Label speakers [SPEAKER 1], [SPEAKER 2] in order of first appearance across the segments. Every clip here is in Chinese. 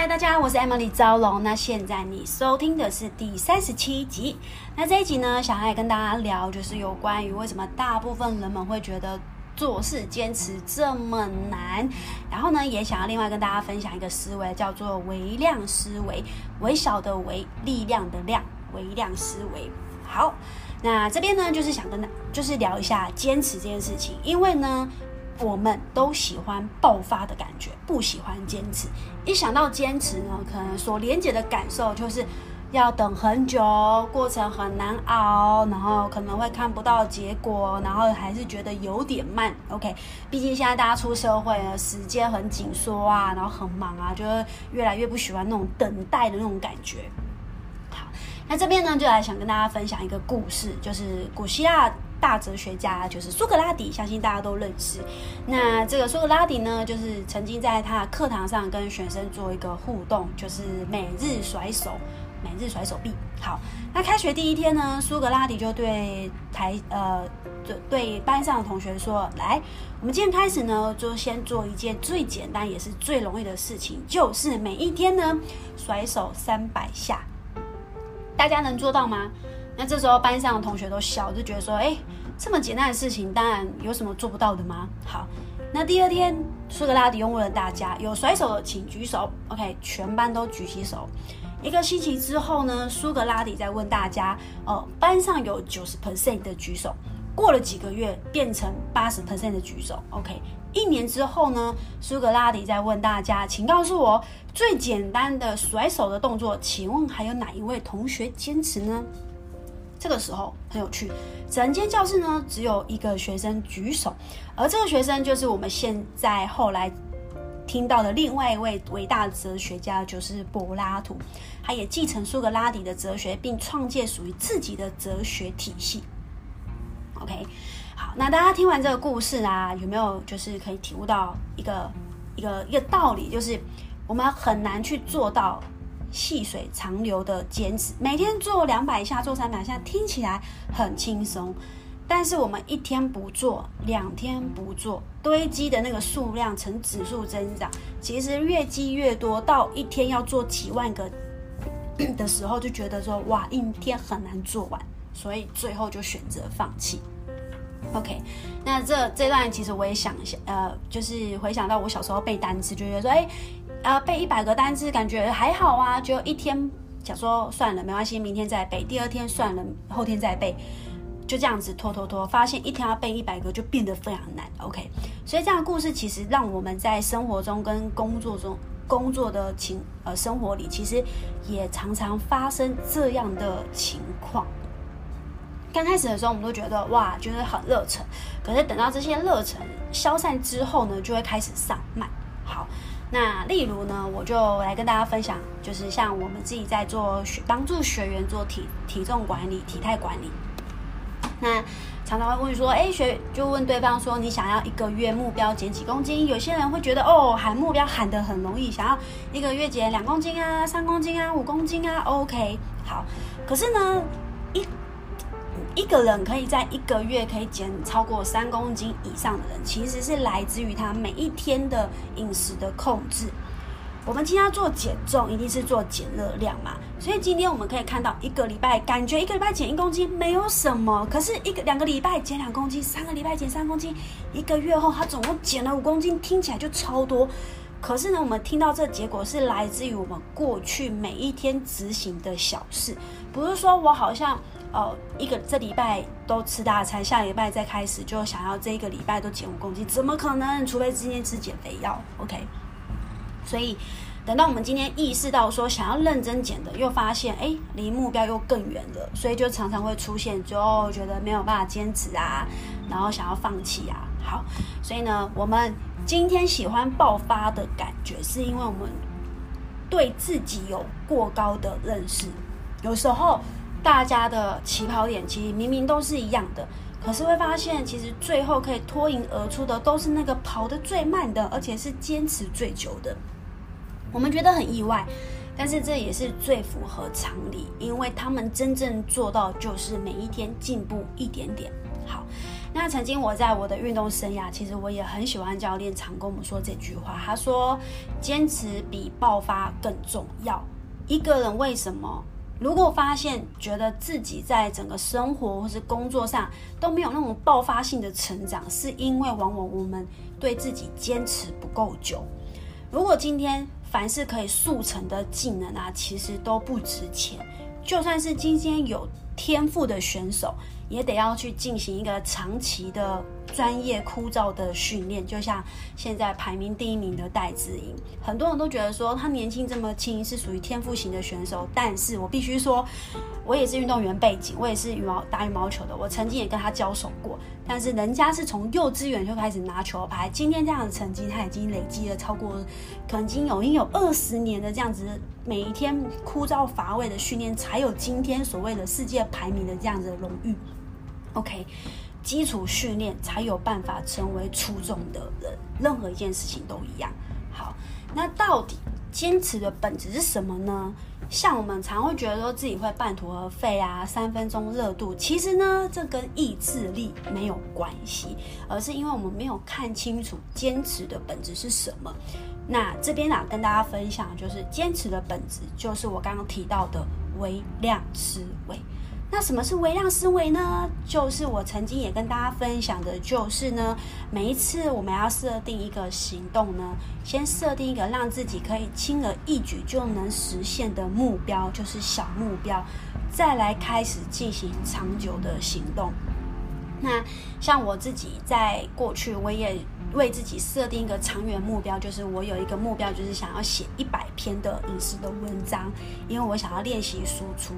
[SPEAKER 1] 嗨，大家，我是 Emily 招龙。那现在你收听的是第三十七集。那这一集呢，想来跟大家聊，就是有关于为什么大部分人们会觉得做事坚持这么难。然后呢，也想要另外跟大家分享一个思维，叫做微量思维，微小的微，力量的量，微量思维。好，那这边呢，就是想跟就是聊一下坚持这件事情，因为呢。我们都喜欢爆发的感觉，不喜欢坚持。一想到坚持呢，可能所连接的感受就是要等很久，过程很难熬，然后可能会看不到结果，然后还是觉得有点慢。OK，毕竟现在大家出社会了，时间很紧缩啊，然后很忙啊，就会越来越不喜欢那种等待的那种感觉。好，那这边呢，就来想跟大家分享一个故事，就是古希腊。大哲学家就是苏格拉底，相信大家都认识。那这个苏格拉底呢，就是曾经在他的课堂上跟学生做一个互动，就是每日甩手，每日甩手臂。好，那开学第一天呢，苏格拉底就对台呃，对对班上的同学说：“来，我们今天开始呢，就先做一件最简单也是最容易的事情，就是每一天呢甩手三百下。大家能做到吗？”那这时候班上的同学都笑，就觉得说：“哎，这么简单的事情，当然有什么做不到的吗？”好，那第二天苏格拉底又问了大家：“有甩手的请举手。”OK，全班都举起手。一个星期之后呢，苏格拉底再问大家：“哦，班上有九十 percent 的举手。”过了几个月，变成八十 percent 的举手。OK，一年之后呢，苏格拉底再问大家：“请告诉我最简单的甩手的动作，请问还有哪一位同学坚持呢？”这个时候很有趣，整间教室呢只有一个学生举手，而这个学生就是我们现在后来听到的另外一位伟大哲学家，就是柏拉图。他也继承苏格拉底的哲学，并创建属于自己的哲学体系。OK，好，那大家听完这个故事啊，有没有就是可以体悟到一个一个一个道理，就是我们很难去做到。细水长流的坚持，每天做两百下，做三百下，听起来很轻松。但是我们一天不做，两天不做，堆积的那个数量呈指数增长，其实越积越多，到一天要做几万个的时候，就觉得说哇，一天很难做完，所以最后就选择放弃。OK，那这这段其实我也想一下，呃，就是回想到我小时候背单词，就觉得说，哎。啊，背一百个单词感觉还好啊，就一天想说算了，没关系，明天再背。第二天算了，后天再背，就这样子拖拖拖，发现一天要背一百个就变得非常难。OK，所以这样的故事其实让我们在生活中跟工作中工作的情呃生活里，其实也常常发生这样的情况。刚开始的时候，我们都觉得哇，觉得很热忱，可是等到这些热忱消散之后呢，就会开始散漫。好。那例如呢，我就来跟大家分享，就是像我们自己在做学，帮助学员做体体重管理、体态管理。那常常会问说，哎，学就问对方说，你想要一个月目标减几公斤？有些人会觉得，哦，喊目标喊得很容易，想要一个月减两公斤啊、三公斤啊、五公斤啊，OK，好。可是呢，一个人可以在一个月可以减超过三公斤以上的人，其实是来自于他每一天的饮食的控制。我们今天做减重，一定是做减热量嘛。所以今天我们可以看到，一个礼拜感觉一个礼拜减一公斤没有什么，可是一个两个礼拜减两公斤，三个礼拜减三公斤，一个月后他总共减了五公斤，听起来就超多。可是呢，我们听到这结果是来自于我们过去每一天执行的小事，不是说我好像。哦，一个这礼拜都吃大餐，下礼拜再开始就想要这一个礼拜都减五公斤，怎么可能？除非今天吃减肥药，OK。所以等到我们今天意识到说想要认真减的，又发现哎，离目标又更远了，所以就常常会出现就觉得没有办法坚持啊，然后想要放弃啊。好，所以呢，我们今天喜欢爆发的感觉，是因为我们对自己有过高的认识，有时候。大家的起跑点其实明明都是一样的，可是会发现，其实最后可以脱颖而出的都是那个跑得最慢的，而且是坚持最久的。我们觉得很意外，但是这也是最符合常理，因为他们真正做到就是每一天进步一点点。好，那曾经我在我的运动生涯，其实我也很喜欢教练常跟我们说这句话，他说：“坚持比爆发更重要。”一个人为什么？如果发现觉得自己在整个生活或是工作上都没有那种爆发性的成长，是因为往往我们对自己坚持不够久。如果今天凡是可以速成的技能啊，其实都不值钱。就算是今天有天赋的选手，也得要去进行一个长期的。专业枯燥的训练，就像现在排名第一名的戴资颖，很多人都觉得说他年轻这么轻是属于天赋型的选手，但是我必须说，我也是运动员背景，我也是羽毛打羽毛球的，我曾经也跟他交手过，但是人家是从幼稚园就开始拿球拍，今天这样的成绩他已经累积了超过，可能已经有已经有二十年的这样子，每一天枯燥乏味的训练，才有今天所谓的世界排名的这样子的荣誉。OK。基础训练才有办法成为出众的人，任何一件事情都一样。好，那到底坚持的本质是什么呢？像我们常会觉得说自己会半途而废啊，三分钟热度，其实呢，这跟意志力没有关系，而是因为我们没有看清楚坚持的本质是什么。那这边啊，跟大家分享就是坚持的本质，就是我刚刚提到的微量思维。那什么是微量思维呢？就是我曾经也跟大家分享的，就是呢，每一次我们要设定一个行动呢，先设定一个让自己可以轻而易举就能实现的目标，就是小目标，再来开始进行长久的行动。那像我自己在过去，我也为自己设定一个长远目标，就是我有一个目标，就是想要写一百篇的饮食的文章，因为我想要练习输出。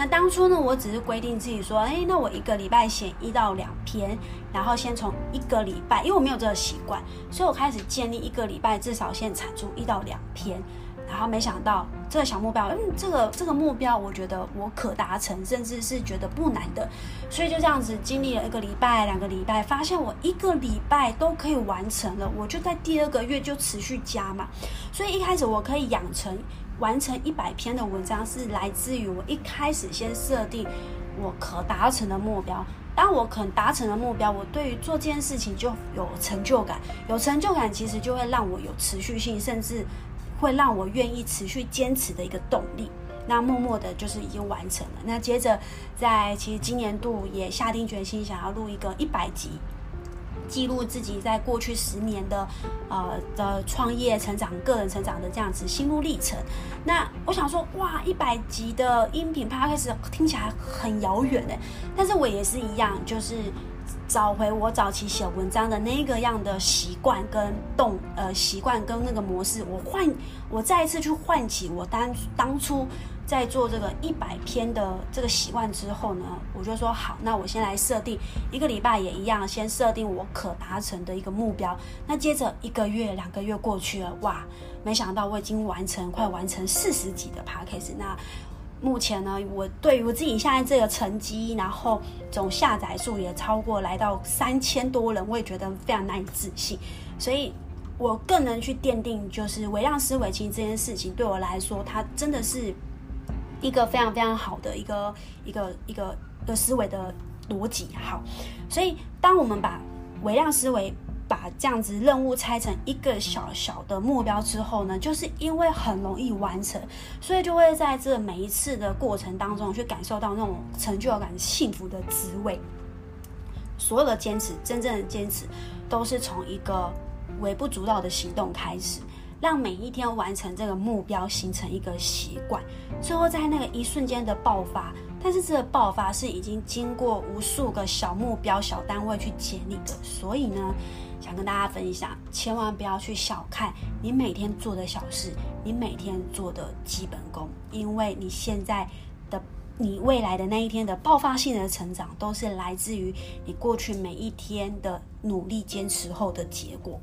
[SPEAKER 1] 那当初呢，我只是规定自己说，哎，那我一个礼拜写一到两篇，然后先从一个礼拜，因为我没有这个习惯，所以我开始建立一个礼拜至少先产出一到两篇，然后没想到这个小目标，嗯，这个这个目标我觉得我可达成，甚至是觉得不难的，所以就这样子经历了一个礼拜、两个礼拜，发现我一个礼拜都可以完成了，我就在第二个月就持续加嘛，所以一开始我可以养成。完成一百篇的文章是来自于我一开始先设定我可达成的目标。当我可达成的目标，我对于做这件事情就有成就感。有成就感，其实就会让我有持续性，甚至会让我愿意持续坚持的一个动力。那默默的，就是已经完成了。那接着，在其实今年度也下定决心，想要录一个一百集。记录自己在过去十年的，呃的创业成长、个人成长的这样子心路历程。那我想说，哇，一百集的音频 podcast 听起来很遥远哎，但是我也是一样，就是找回我早期写文章的那个样的习惯跟动，呃，习惯跟那个模式，我唤，我再一次去唤起我当当初。在做这个一百篇的这个习惯之后呢，我就说好，那我先来设定一个礼拜也一样，先设定我可达成的一个目标。那接着一个月、两个月过去了，哇，没想到我已经完成，快完成四十几的 podcast。那目前呢，我对于我自己现在这个成绩，然后总下载数也超过来到三千多人，我也觉得非常难以置信。所以我更能去奠定，就是微量思维，其实这件事情对我来说，它真的是。一个非常非常好的一个一个一个一个思维的逻辑，好，所以当我们把微量思维把这样子任务拆成一个小小的目标之后呢，就是因为很容易完成，所以就会在这每一次的过程当中去感受到那种成就感、幸福的滋味。所有的坚持，真正的坚持，都是从一个微不足道的行动开始。让每一天完成这个目标形成一个习惯，最后在那个一瞬间的爆发。但是这个爆发是已经经过无数个小目标、小单位去建立的。所以呢，想跟大家分享，千万不要去小看你每天做的小事，你每天做的基本功，因为你现在的、你未来的那一天的爆发性的成长，都是来自于你过去每一天的努力坚持后的结果。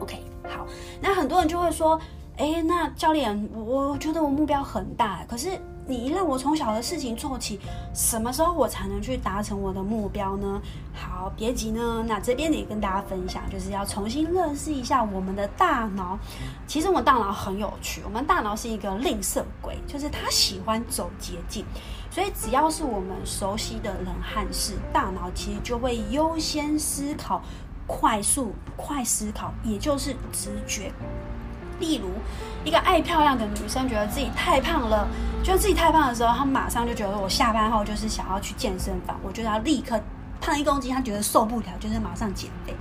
[SPEAKER 1] OK，好，那很多人就会说，哎，那教练，我觉得我目标很大，可是你让我从小的事情做起，什么时候我才能去达成我的目标呢？好，别急呢，那这边也跟大家分享，就是要重新认识一下我们的大脑。其实我们大脑很有趣，我们大脑是一个吝啬鬼，就是他喜欢走捷径，所以只要是我们熟悉的人和事，大脑其实就会优先思考，快速快思考，也就是直觉。例如，一个爱漂亮的女生觉得自己太胖了，觉得自己太胖的时候，她马上就觉得我下班后就是想要去健身房，我觉得要立刻胖一公斤，她觉得受不了，就是马上减肥。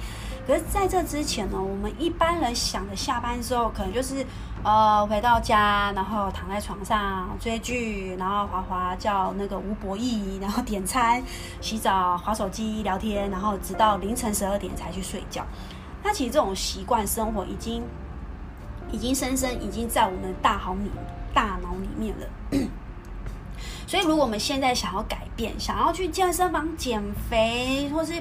[SPEAKER 1] 可是在这之前呢，我们一般人想的下班之后，可能就是呃回到家，然后躺在床上追剧，然后滑滑叫那个吴博义，然后点餐、洗澡、滑手机、聊天，然后直到凌晨十二点才去睡觉。那其实这种习惯生活已经。已经深深已经在我们大脑里大脑里面了。所以，如果我们现在想要改变，想要去健身房减肥，或是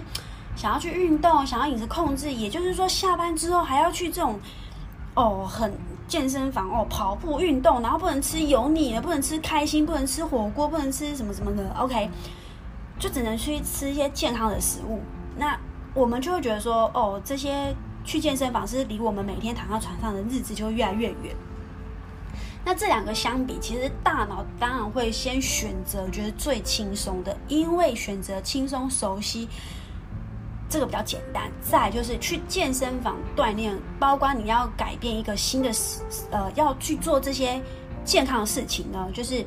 [SPEAKER 1] 想要去运动，想要饮食控制，也就是说，下班之后还要去这种哦，很健身房哦，跑步运动，然后不能吃油腻的，不能吃开心，不能吃火锅，不能吃什么什么的。OK，就只能去吃一些健康的食物。那我们就会觉得说，哦，这些。去健身房是离我们每天躺在床上的日子就越来越远。那这两个相比，其实大脑当然会先选择觉得最轻松的，因为选择轻松熟悉，这个比较简单。再就是去健身房锻炼，包括你要改变一个新的呃，要去做这些健康的事情呢，就是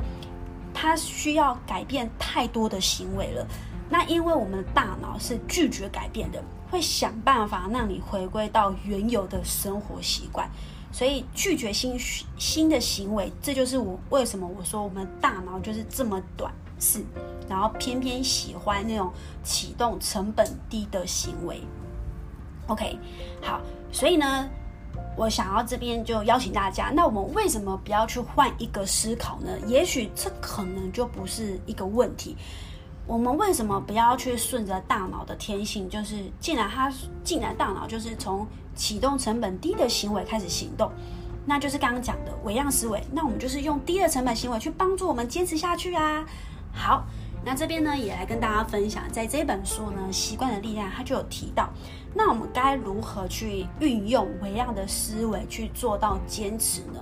[SPEAKER 1] 它需要改变太多的行为了。那因为我们的大脑是拒绝改变的。会想办法让你回归到原有的生活习惯，所以拒绝新新的行为，这就是我为什么我说我们大脑就是这么短视，然后偏偏喜欢那种启动成本低的行为。OK，好，所以呢，我想要这边就邀请大家，那我们为什么不要去换一个思考呢？也许这可能就不是一个问题。我们为什么不要去顺着大脑的天性？就是既然它既然大脑就是从启动成本低的行为开始行动，那就是刚刚讲的微量思维。那我们就是用低的成本行为去帮助我们坚持下去啊。好，那这边呢也来跟大家分享，在这本书呢《习惯的力量》它就有提到，那我们该如何去运用微量的思维去做到坚持呢？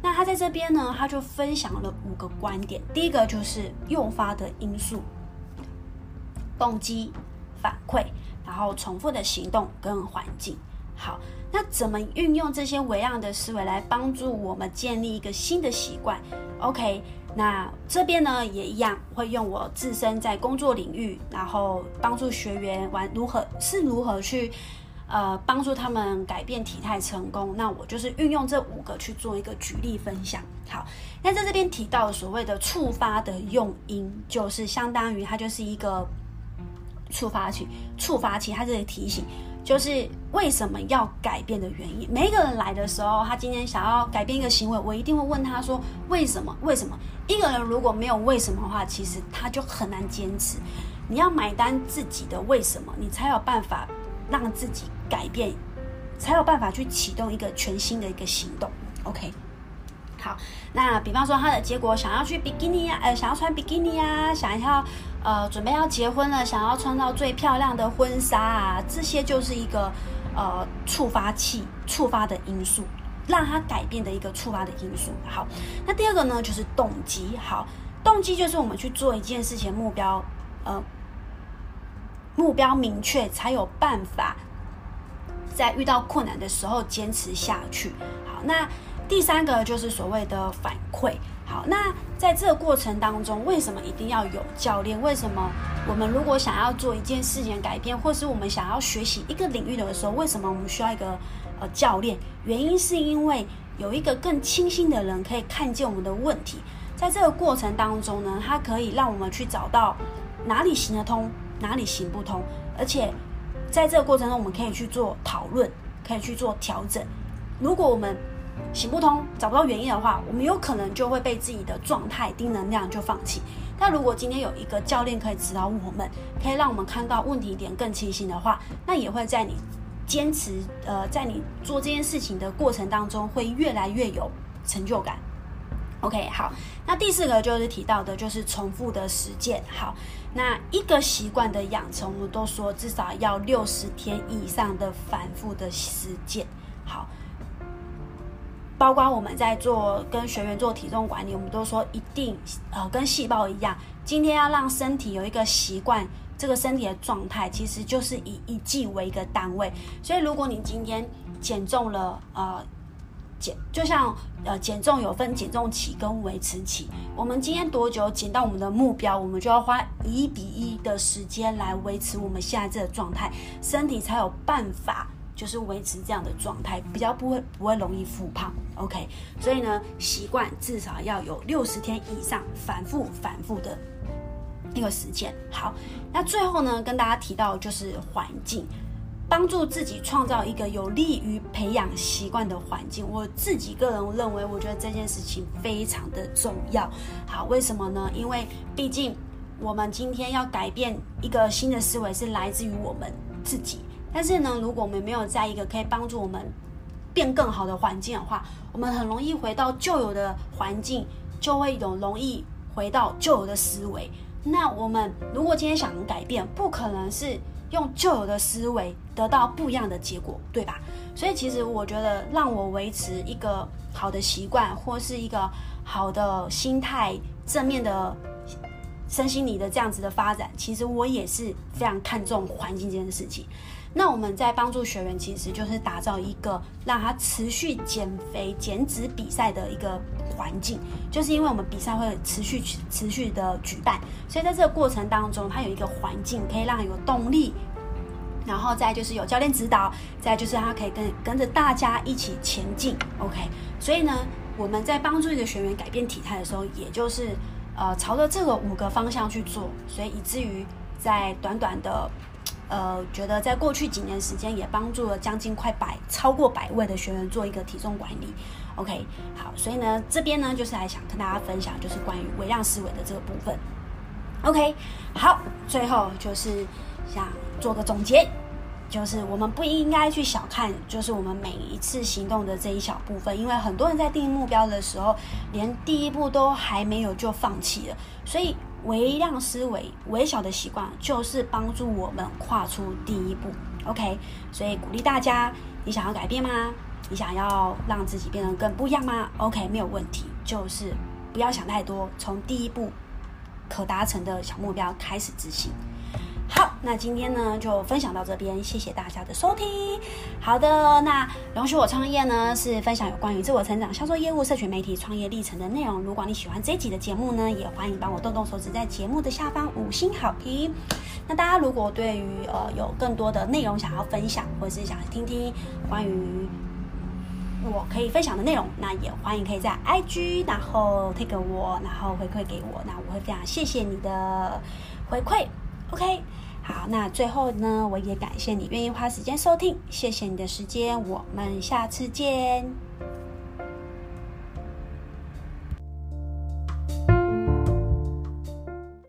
[SPEAKER 1] 那他在这边呢，他就分享了五个观点。第一个就是诱发的因素。动机、反馈，然后重复的行动跟环境。好，那怎么运用这些微量的思维来帮助我们建立一个新的习惯？OK，那这边呢也一样，会用我自身在工作领域，然后帮助学员玩如何是如何去呃帮助他们改变体态成功。那我就是运用这五个去做一个举例分享。好，那在这边提到所谓的触发的用因，就是相当于它就是一个。触发器，触发器，它这里提醒，就是为什么要改变的原因。每一个人来的时候，他今天想要改变一个行为，我一定会问他说：为什么？为什么？一个人如果没有为什么的话，其实他就很难坚持。你要买单自己的为什么，你才有办法让自己改变，才有办法去启动一个全新的一个行动。OK。好，那比方说他的结果想要去比基尼呀，呃，想要穿比基尼呀，想要呃准备要结婚了，想要穿到最漂亮的婚纱啊，这些就是一个呃触发器、触发的因素，让他改变的一个触发的因素。好，那第二个呢就是动机。好，动机就是我们去做一件事情目标，呃，目标明确才有办法在遇到困难的时候坚持下去。好，那。第三个就是所谓的反馈。好，那在这个过程当中，为什么一定要有教练？为什么我们如果想要做一件事情改变，或是我们想要学习一个领域的时候，为什么我们需要一个呃教练？原因是因为有一个更清晰的人可以看见我们的问题，在这个过程当中呢，他可以让我们去找到哪里行得通，哪里行不通，而且在这个过程中，我们可以去做讨论，可以去做调整。如果我们行不通，找不到原因的话，我们有可能就会被自己的状态、低能量就放弃。但如果今天有一个教练可以指导我们，可以让我们看到问题点更清晰的话，那也会在你坚持，呃，在你做这件事情的过程当中，会越来越有成就感。OK，好，那第四个就是提到的，就是重复的实践。好，那一个习惯的养成，我们都说至少要六十天以上的反复的实践。好，包括我们在做跟学员做体重管理，我们都说一定呃跟细胞一样，今天要让身体有一个习惯，这个身体的状态其实就是以一季为一个单位。所以如果你今天减重了，呃。减就像呃减重有分减重期跟维持期，我们今天多久减到我们的目标，我们就要花一比一的时间来维持我们现在这个状态，身体才有办法就是维持这样的状态，比较不会不会容易复胖。OK，所以呢，习惯至少要有六十天以上反复反复的一个时间。好，那最后呢，跟大家提到就是环境。帮助自己创造一个有利于培养习惯的环境，我自己个人认为，我觉得这件事情非常的重要。好，为什么呢？因为毕竟我们今天要改变一个新的思维，是来自于我们自己。但是呢，如果我们没有在一个可以帮助我们变更好的环境的话，我们很容易回到旧有的环境，就会有容易回到旧有的思维。那我们如果今天想改变，不可能是。用旧有的思维得到不一样的结果，对吧？所以其实我觉得，让我维持一个好的习惯，或是一个好的心态、正面的身心理的这样子的发展，其实我也是非常看重环境这件事情。那我们在帮助学员，其实就是打造一个让他持续减肥、减脂比赛的一个环境，就是因为我们比赛会持续持续的举办，所以在这个过程当中，他有一个环境可以让他有动力，然后再就是有教练指导，再就是他可以跟跟着大家一起前进。OK，所以呢，我们在帮助一个学员改变体态的时候，也就是呃朝着这个五个方向去做，所以以至于在短短的。呃，觉得在过去几年时间也帮助了将近快百超过百位的学员做一个体重管理。OK，好，所以呢，这边呢就是来想跟大家分享，就是关于微量思维的这个部分。OK，好，最后就是想做个总结，就是我们不应该去小看，就是我们每一次行动的这一小部分，因为很多人在定目标的时候，连第一步都还没有就放弃了，所以。微量思维、微小的习惯，就是帮助我们跨出第一步。OK，所以鼓励大家：你想要改变吗？你想要让自己变得更不一样吗？OK，没有问题，就是不要想太多，从第一步可达成的小目标开始执行。好，那今天呢就分享到这边，谢谢大家的收听。好的，那容许我创业呢是分享有关于自我成长、销售业务、社群媒体创业历程的内容。如果你喜欢这一集的节目呢，也欢迎帮我动动手指，在节目的下方五星好评。那大家如果对于呃有更多的内容想要分享，或者是想听听关于我可以分享的内容，那也欢迎可以在 IG 然后 tag 我，然后回馈给我，那我会非常谢谢你的回馈。OK，好，那最后呢，我也感谢你愿意花时间收听，谢谢你的时间，我们下次见。